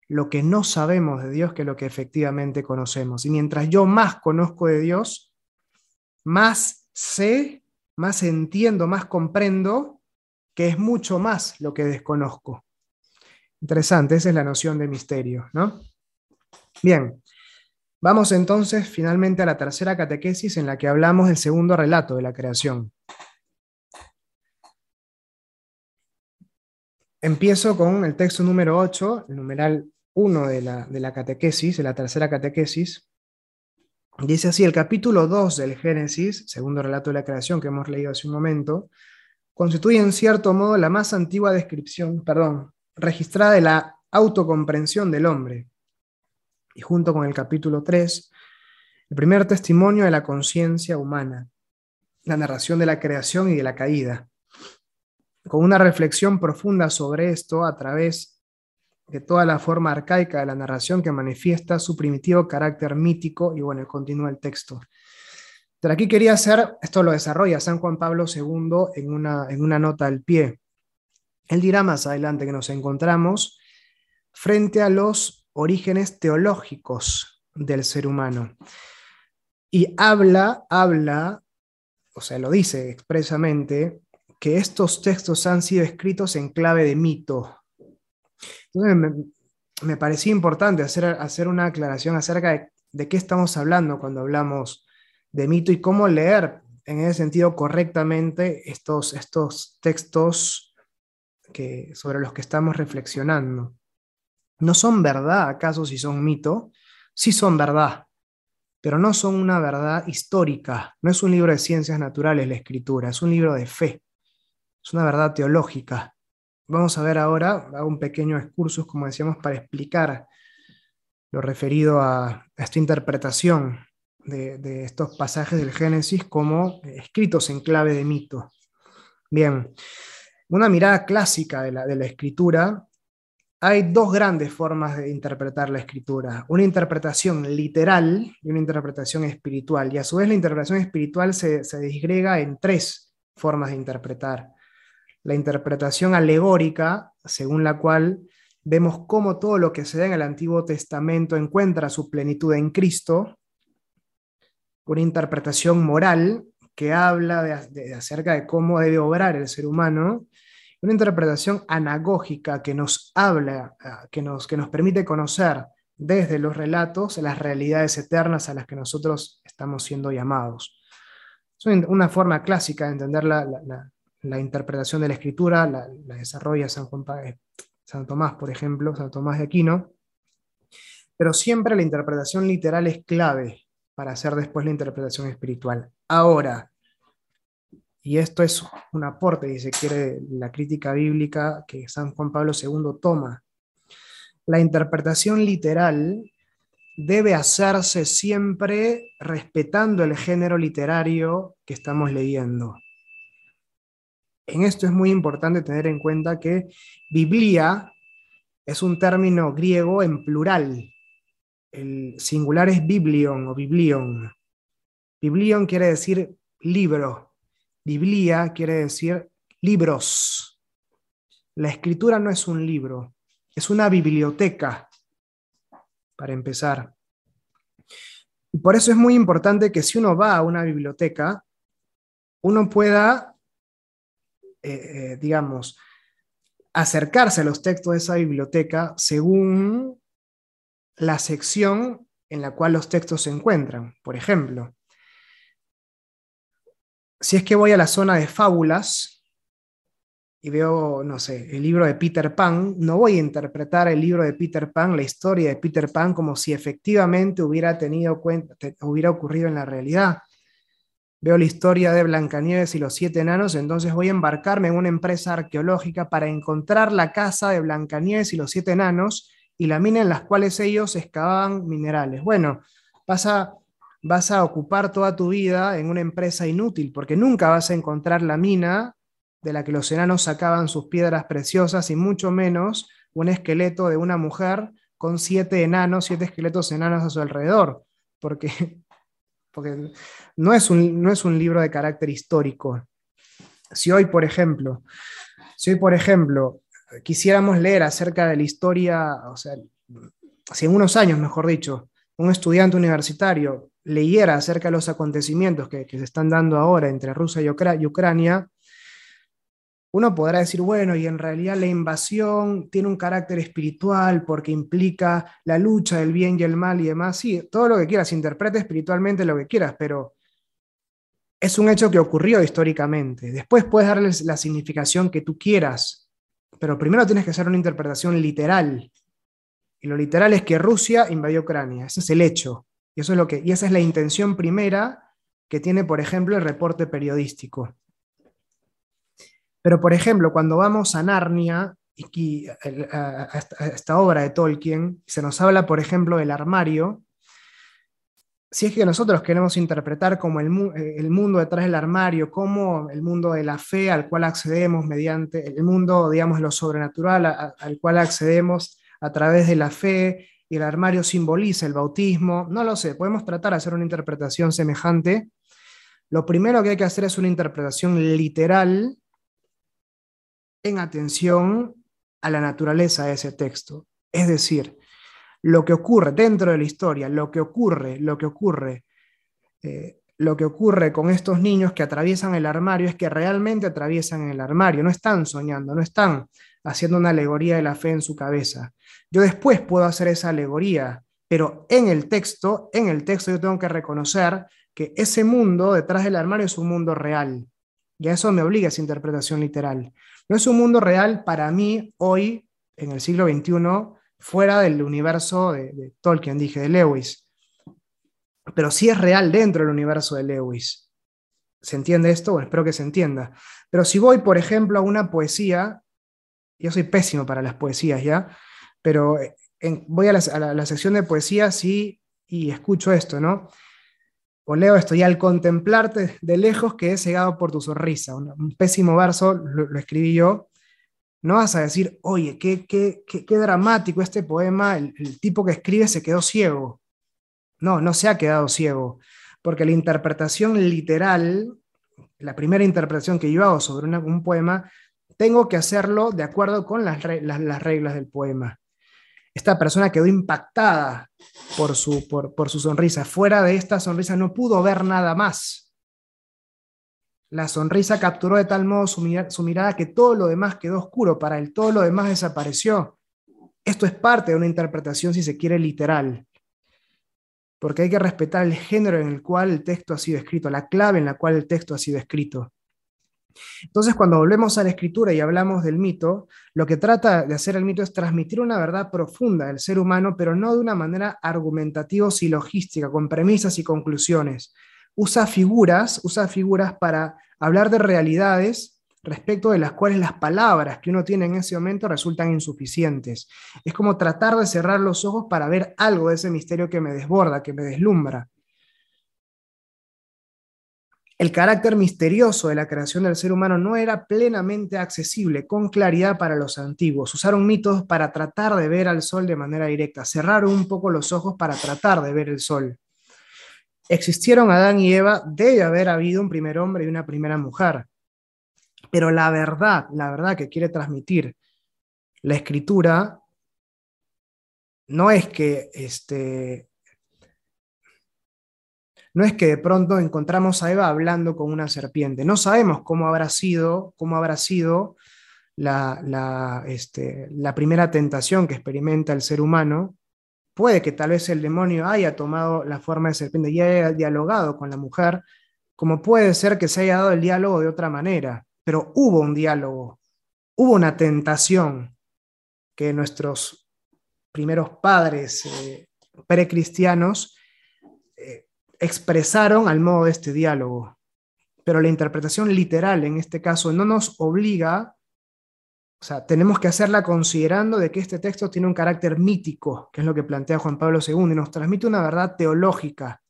lo que no sabemos de Dios que lo que efectivamente conocemos. Y mientras yo más conozco de Dios, más sé, más entiendo, más comprendo que es mucho más lo que desconozco. Interesante, esa es la noción de misterio, ¿no? Bien, vamos entonces finalmente a la tercera catequesis en la que hablamos del segundo relato de la creación. Empiezo con el texto número 8, el numeral 1 de la, de la catequesis, de la tercera catequesis, dice así, el capítulo 2 del Génesis, segundo relato de la creación que hemos leído hace un momento, constituye en cierto modo la más antigua descripción, perdón, registrada de la autocomprensión del hombre. Y junto con el capítulo 3, el primer testimonio de la conciencia humana, la narración de la creación y de la caída, con una reflexión profunda sobre esto a través de toda la forma arcaica de la narración que manifiesta su primitivo carácter mítico, y bueno, continúa el texto. Pero aquí quería hacer, esto lo desarrolla San Juan Pablo II en una, en una nota al pie. Él dirá más adelante que nos encontramos frente a los orígenes teológicos del ser humano. Y habla, habla, o sea, lo dice expresamente, que estos textos han sido escritos en clave de mito, me, parecía importante hacer, hacer una aclaración acerca de, qué estamos hablando cuando hablamos de mito y cómo leer en ese sentido correctamente estos, estos textos que, sobre los que estamos reflexionando. ¿No son verdad acaso si son mito? Sí son verdad, pero no son una verdad histórica. No es un libro de ciencias naturales la escritura, es un libro de fe, es una verdad teológica. Vamos a ver ahora, un pequeño excursus, como decíamos, para explicar lo referido a, esta interpretación de, estos pasajes del Génesis como escritos en clave de mito. Bien, una mirada clásica de la, de la escritura, hay dos grandes formas de interpretar la escritura, una interpretación literal y una interpretación espiritual, y a su vez la interpretación espiritual se, se disgrega en tres formas de interpretar la interpretación alegórica, según la cual vemos cómo todo lo que se da en el Antiguo Testamento encuentra su plenitud en Cristo, una interpretación moral que habla de, acerca de cómo debe obrar el ser humano, una interpretación anagógica que nos habla, ah, que nos, que nos permite conocer desde los relatos las realidades eternas a las que nosotros estamos siendo llamados. Es una forma clásica de entender la, la interpretación de la escritura la, desarrolla San, Juan, San Tomás, por ejemplo, San Tomás de Aquino, pero siempre la interpretación literal es clave para hacer después la interpretación espiritual. Ahora, y esto es un aporte, si se quiere, la crítica bíblica que San Juan Pablo II toma, la interpretación literal debe hacerse siempre respetando el género literario que estamos leyendo. En esto es muy importante tener en cuenta que Biblia es un término griego en plural. El singular es biblion o biblion. Biblion quiere decir libro. Biblia quiere decir libros. La escritura no es un libro, es una biblioteca, para empezar. Y por eso es muy importante que si uno va a una biblioteca, uno pueda, eh, eh, digamos, acercarse a los textos de esa biblioteca según la sección en la cual los textos se encuentran. Por ejemplo, si es que voy a la zona de fábulas, y veo, no sé, el libro de Peter Pan, no voy a interpretar el libro de Peter Pan, la historia de Peter Pan, como si efectivamente hubiera tenido cuenta, hubiera ocurrido en la realidad. Veo la historia de Blancanieves y los siete enanos, entonces voy a embarcarme en una empresa arqueológica para encontrar la casa de Blancanieves y los siete enanos y la mina en las cuales ellos excavaban minerales. Bueno, vas a, vas a ocupar toda tu vida en una empresa inútil porque nunca vas a encontrar la mina de la que los enanos sacaban sus piedras preciosas y mucho menos un esqueleto de una mujer con siete enanos, siete esqueletos enanos a su alrededor, porque, porque no, es un, no es un libro de carácter histórico. Si hoy, por ejemplo, si hoy, por ejemplo, quisiéramos leer acerca de la historia, o sea, si en unos años, mejor dicho, un estudiante universitario leyera acerca de los acontecimientos que, que se están dando ahora entre Rusia y Ucrania, uno podrá decir, bueno, y en realidad la invasión tiene un carácter espiritual porque implica la lucha del bien y el mal y demás. Sí, todo lo que quieras, interprete espiritualmente lo que quieras, pero es un hecho que ocurrió históricamente. Después puedes darles la significación que tú quieras, pero primero tienes que hacer una interpretación literal. Y lo literal es que Rusia invadió Ucrania. Ese es el hecho. Y, eso es lo que, y esa es la intención primera que tiene, por ejemplo, el reporte periodístico. Pero, por ejemplo, cuando vamos a Narnia, y esta obra de Tolkien, se nos habla, por ejemplo, del armario, si es que nosotros queremos interpretar como el, mundo detrás del armario, como el mundo de la fe al cual accedemos mediante el mundo, digamos, lo sobrenatural al cual accedemos a través de la fe, y el armario simboliza el bautismo, no lo sé, podemos tratar de hacer una interpretación semejante. Lo primero que hay que hacer es una interpretación literal en atención a la naturaleza de ese texto. Es decir, lo que ocurre dentro de la historia, lo que ocurre, lo que ocurre, eh, lo que ocurre con estos niños que atraviesan el armario es que realmente atraviesan el armario, no están soñando, no están haciendo una alegoría de la fe en su cabeza. Yo después puedo hacer esa alegoría, pero en el texto, en el texto yo tengo que reconocer que ese mundo detrás del armario es un mundo real. Y a eso me obliga esa interpretación literal. No es un mundo real para mí hoy, en el siglo XXI, fuera del universo de, Tolkien, dije, de Lewis. Pero sí es real dentro del universo de Lewis. ¿Se entiende esto? Espero que se entienda. Pero si voy, por ejemplo, a una poesía, yo soy pésimo para las poesías, ¿ya? Pero eh, voy a la, sección de poesía, sí, y escucho esto, ¿no? O leo esto, y al contemplarte de lejos quedé cegado por tu sonrisa. Un, pésimo verso, lo, escribí yo. No vas a decir, oye, qué, qué, qué, dramático este poema, el, tipo que escribe se quedó ciego. No, no se ha quedado ciego, porque la interpretación literal, la primera interpretación que yo hago sobre un poema, tengo que hacerlo de acuerdo con las, las reglas del poema. Esta persona quedó impactada por su, por, su sonrisa. Fuera de esta sonrisa no pudo ver nada más. La sonrisa capturó de tal modo su, su, mirada que todo lo demás quedó oscuro para él, todo lo demás desapareció. Esto es parte de una interpretación, si se quiere, literal, porque hay que respetar el género en el cual el texto ha sido escrito, la clave en la cual el texto ha sido escrito. Entonces, cuando volvemos a la escritura y hablamos del mito, lo que trata de hacer el mito es transmitir una verdad profunda del ser humano, pero no de una manera argumentativa y logística, con premisas y conclusiones. Usa figuras, usa figuras para hablar de realidades, respecto de las cuales las palabras que uno tiene en ese momento resultan insuficientes. Es como tratar de cerrar los ojos para ver algo de ese misterio que me desborda, que me deslumbra. El carácter misterioso de la creación del ser humano no era plenamente accesible con claridad para los antiguos. Usaron mitos para tratar de ver al sol de manera directa. Cerraron un poco los ojos para tratar de ver el sol. Existieron Adán y Eva, debe haber habido un primer hombre y una primera mujer. Pero la verdad, la verdad que quiere transmitir la escritura no es que este, no es que de pronto encontramos a Eva hablando con una serpiente. No sabemos cómo habrá sido, cómo habrá sido la, este, la primera tentación que experimenta el ser humano. Puede que tal vez el demonio haya tomado la forma de serpiente y haya dialogado con la mujer, como puede ser que se haya dado el diálogo de otra manera, pero hubo un diálogo, hubo una tentación que nuestros primeros padres eh, precristianos expresaron al modo de este diálogo. Pero la interpretación literal en este caso no nos obliga, o sea, tenemos que hacerla considerando de que este texto tiene un carácter mítico, que es lo que plantea Juan Pablo II, y nos transmite una verdad teológica.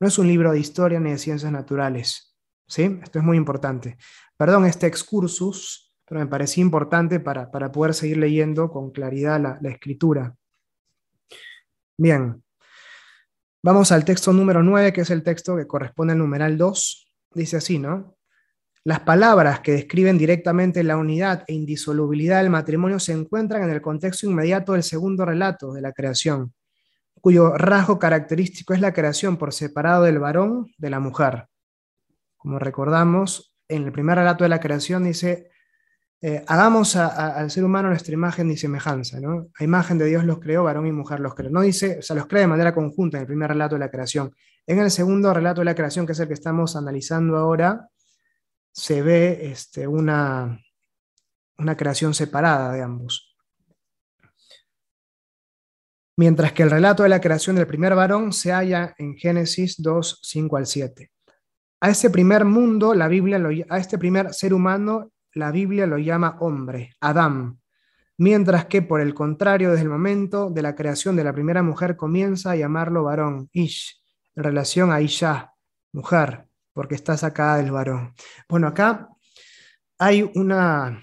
No es un libro de historia ni de ciencias naturales. ¿sí? Esto es muy importante. Perdón este excursus, pero me parecía importante para, para poder seguir leyendo con claridad la, la escritura. Bien, Vamos al texto número 9, que es el texto que corresponde al numeral 2. Dice así, ¿no? Las palabras que describen directamente la unidad e indisolubilidad del matrimonio se encuentran en el contexto inmediato del segundo relato de la creación, cuyo rasgo característico es la creación por separado del varón de la mujer. Como recordamos, en el primer relato de la creación dice, eh, hagamos al ser humano nuestra imagen y semejanza, ¿no? A imagen de Dios los creó, varón y mujer los creó. No dice, o sea, los crea de manera conjunta en el primer relato de la creación. En el segundo relato de la creación, que es el que estamos analizando ahora, se ve este, una, una creación separada de ambos. Mientras que el relato de la creación del primer varón se halla en Génesis 2, 5 al 7. A este primer mundo, la Biblia, lo, a este primer ser humano, la Biblia lo llama hombre, Adán, mientras que por el contrario, desde el momento de la creación de la primera mujer comienza a llamarlo varón, Ish, en relación a Isha, mujer, porque está sacada del varón. Bueno, acá hay una,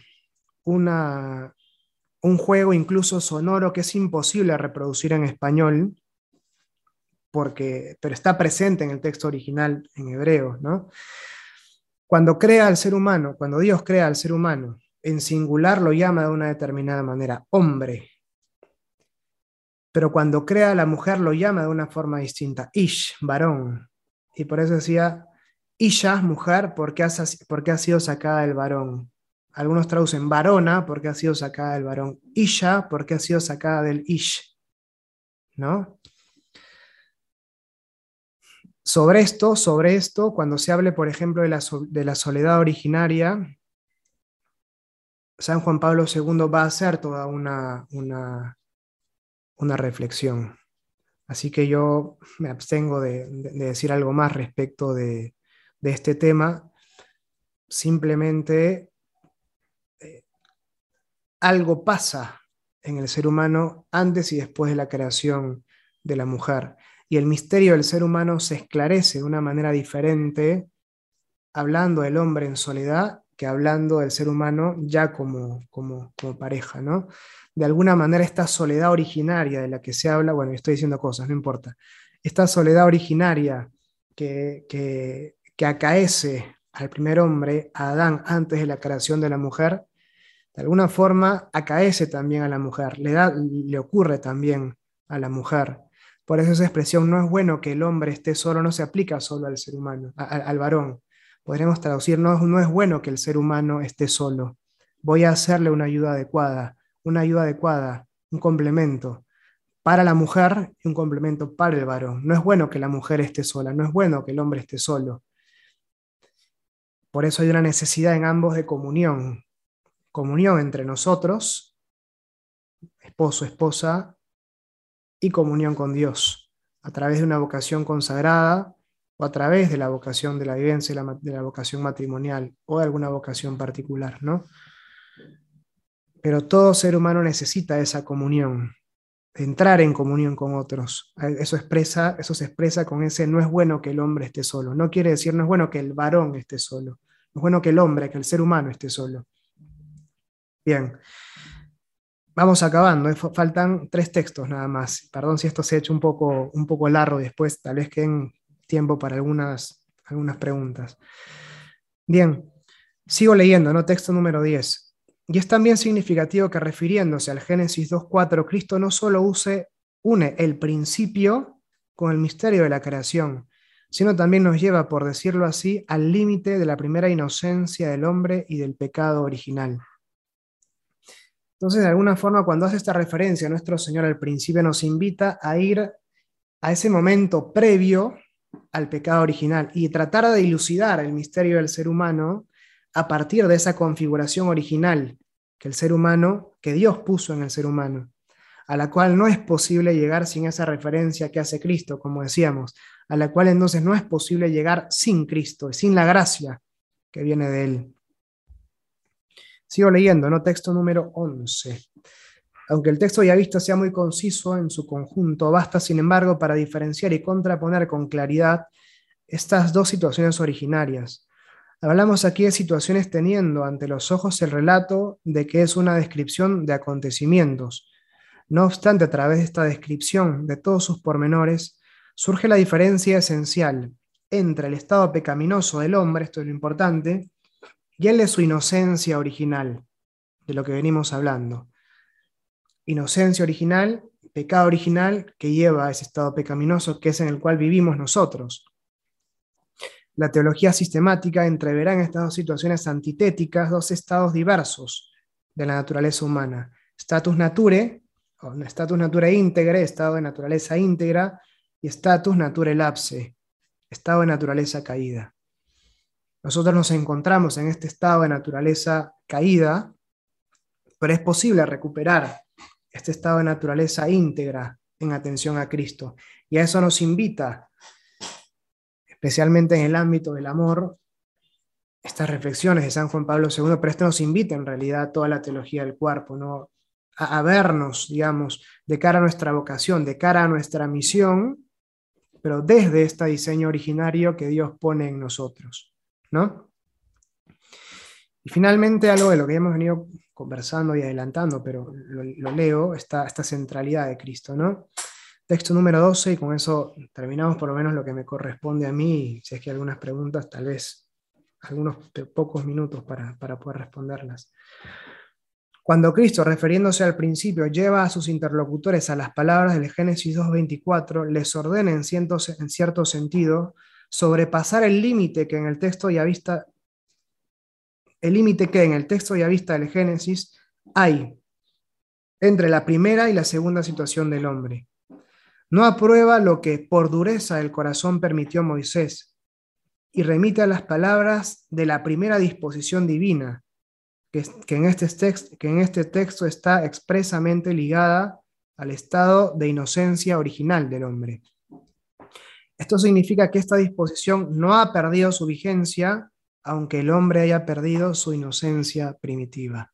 una, un juego incluso sonoro que es imposible reproducir en español, porque, pero está presente en el texto original en hebreo, ¿no? Cuando crea al ser humano, cuando Dios crea al ser humano, en singular lo llama de una determinada manera, hombre. Pero cuando crea a la mujer lo llama de una forma distinta, ish, varón. Y por eso decía, isha, mujer, porque ha, porque ha sido sacada del varón. Algunos traducen varona porque ha sido sacada del varón. Isha porque ha sido sacada del ish. ¿No? Sobre esto, sobre esto, cuando se hable, por ejemplo, de la, soledad originaria, San Juan Pablo II va a hacer toda una, una, reflexión. Así que yo me abstengo de, decir algo más respecto de, de este tema. Simplemente eh, algo pasa en el ser humano antes y después de la creación de la mujer y el misterio del ser humano se esclarece de una manera diferente hablando del hombre en soledad que hablando del ser humano ya como, como, pareja, ¿no? De alguna manera esta soledad originaria de la que se habla, bueno, estoy diciendo cosas, no importa, esta soledad originaria que, que, que acaece al primer hombre, a Adán, antes de la creación de la mujer, de alguna forma acaece también a la mujer, le, da, le ocurre también a la mujer. Por eso esa expresión no es bueno que el hombre esté solo, no se aplica solo al ser humano, al varón. Podríamos traducir, no, no es bueno que el ser humano esté solo. Voy a hacerle una ayuda adecuada, una ayuda adecuada, un complemento para la mujer y un complemento para el varón. No es bueno que la mujer esté sola, no es bueno que el hombre esté solo. Por eso hay una necesidad en ambos de comunión. Comunión entre nosotros, esposo, esposa, y comunión con Dios, a través de una vocación consagrada o a través de la vocación de la vivencia de la vocación matrimonial o de alguna vocación particular, ¿no? Pero todo ser humano necesita esa comunión, entrar en comunión con otros. Eso, expresa, eso se expresa con ese no es bueno que el hombre esté solo. No quiere decir no es bueno que el varón esté solo. No es bueno que el hombre, que el ser humano esté solo. Bien. Vamos acabando. ¿eh? Faltan tres textos nada más. Perdón si esto se ha hecho un poco, un poco largo después, tal vez queden tiempo para algunas, algunas preguntas. Bien, sigo leyendo, ¿no? Texto número 10. Y es también significativo que refiriéndose al Génesis 2.4, Cristo no solo use, une el principio con el misterio de la creación, sino también nos lleva, por decirlo así, al límite de la primera inocencia del hombre y del pecado original. Entonces, de alguna forma, cuando hace esta referencia, nuestro Señor al principio nos invita a ir a ese momento previo al pecado original y tratar de dilucidar el misterio del ser humano a partir de esa configuración original que el ser humano, que Dios puso en el ser humano, a la cual no es posible llegar sin esa referencia que hace Cristo, como decíamos, a la cual entonces no es posible llegar sin Cristo, sin la gracia que viene de Él. Sigo leyendo, ¿no? Texto número 11. Aunque el texto ya visto sea muy conciso en su conjunto, basta, sin embargo, para diferenciar y contraponer con claridad estas dos situaciones originarias, Hablamos aquí de situaciones teniendo ante los ojos el relato de que es una descripción de acontecimientos. No obstante, a través de esta descripción de todos sus pormenores, surge la diferencia esencial entre el estado pecaminoso del hombre, esto es lo importante, y el de su inocencia original, de lo que venimos hablando. Inocencia original, pecado original que lleva a ese estado pecaminoso que es en el cual vivimos nosotros. La teología sistemática entreverá en estas dos situaciones antitéticas dos estados diversos de la naturaleza humana. Status nature, o status nature íntegre, estado de naturaleza íntegra, y status nature lapse, estado de naturaleza caída. Nosotros nos encontramos en este estado de naturaleza caída, pero es posible recuperar este estado de naturaleza íntegra en atención a Cristo. Y a eso nos invita especialmente en el ámbito del amor, estas reflexiones de San Juan Pablo II, pero esto nos invita en realidad a toda la teología del cuerpo, ¿no? a, vernos, digamos, de cara a nuestra vocación, de cara a nuestra misión, pero desde este diseño originario que Dios pone en nosotros. Y finalmente, algo de lo que hemos venido conversando y adelantando, pero lo, leo, esta, centralidad de Cristo. ¿no? Texto número 12 y con eso terminamos por lo menos lo que me corresponde a mí. Si es que hay algunas preguntas, tal vez algunos pocos minutos para, para poder responderlas. Cuando Cristo, refiriéndose al principio, lleva a sus interlocutores a las palabras del Génesis 2.24, les ordena en cierto sentido sobrepasar el límite que en el texto ya vista, el límite que en el texto ya vista del Génesis hay entre la primera y la segunda situación del hombre. No aprueba lo que por dureza el corazón permitió Moisés y remite a las palabras de la primera disposición divina, que, en este que en este texto está expresamente ligada al estado de inocencia original del hombre. Esto significa que esta disposición no ha perdido su vigencia, aunque el hombre haya perdido su inocencia primitiva.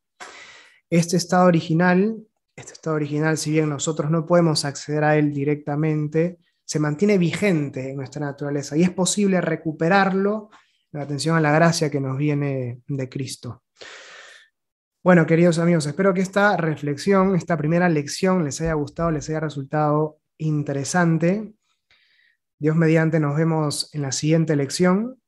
Este estado original este estado original, si bien nosotros no podemos acceder a él directamente, se mantiene vigente en nuestra naturaleza y es posible recuperarlo en atención a la gracia que nos viene de Cristo. Bueno, queridos amigos, espero que esta reflexión, esta primera lección les haya gustado, les haya resultado interesante. Dios mediante nos vemos en la siguiente lección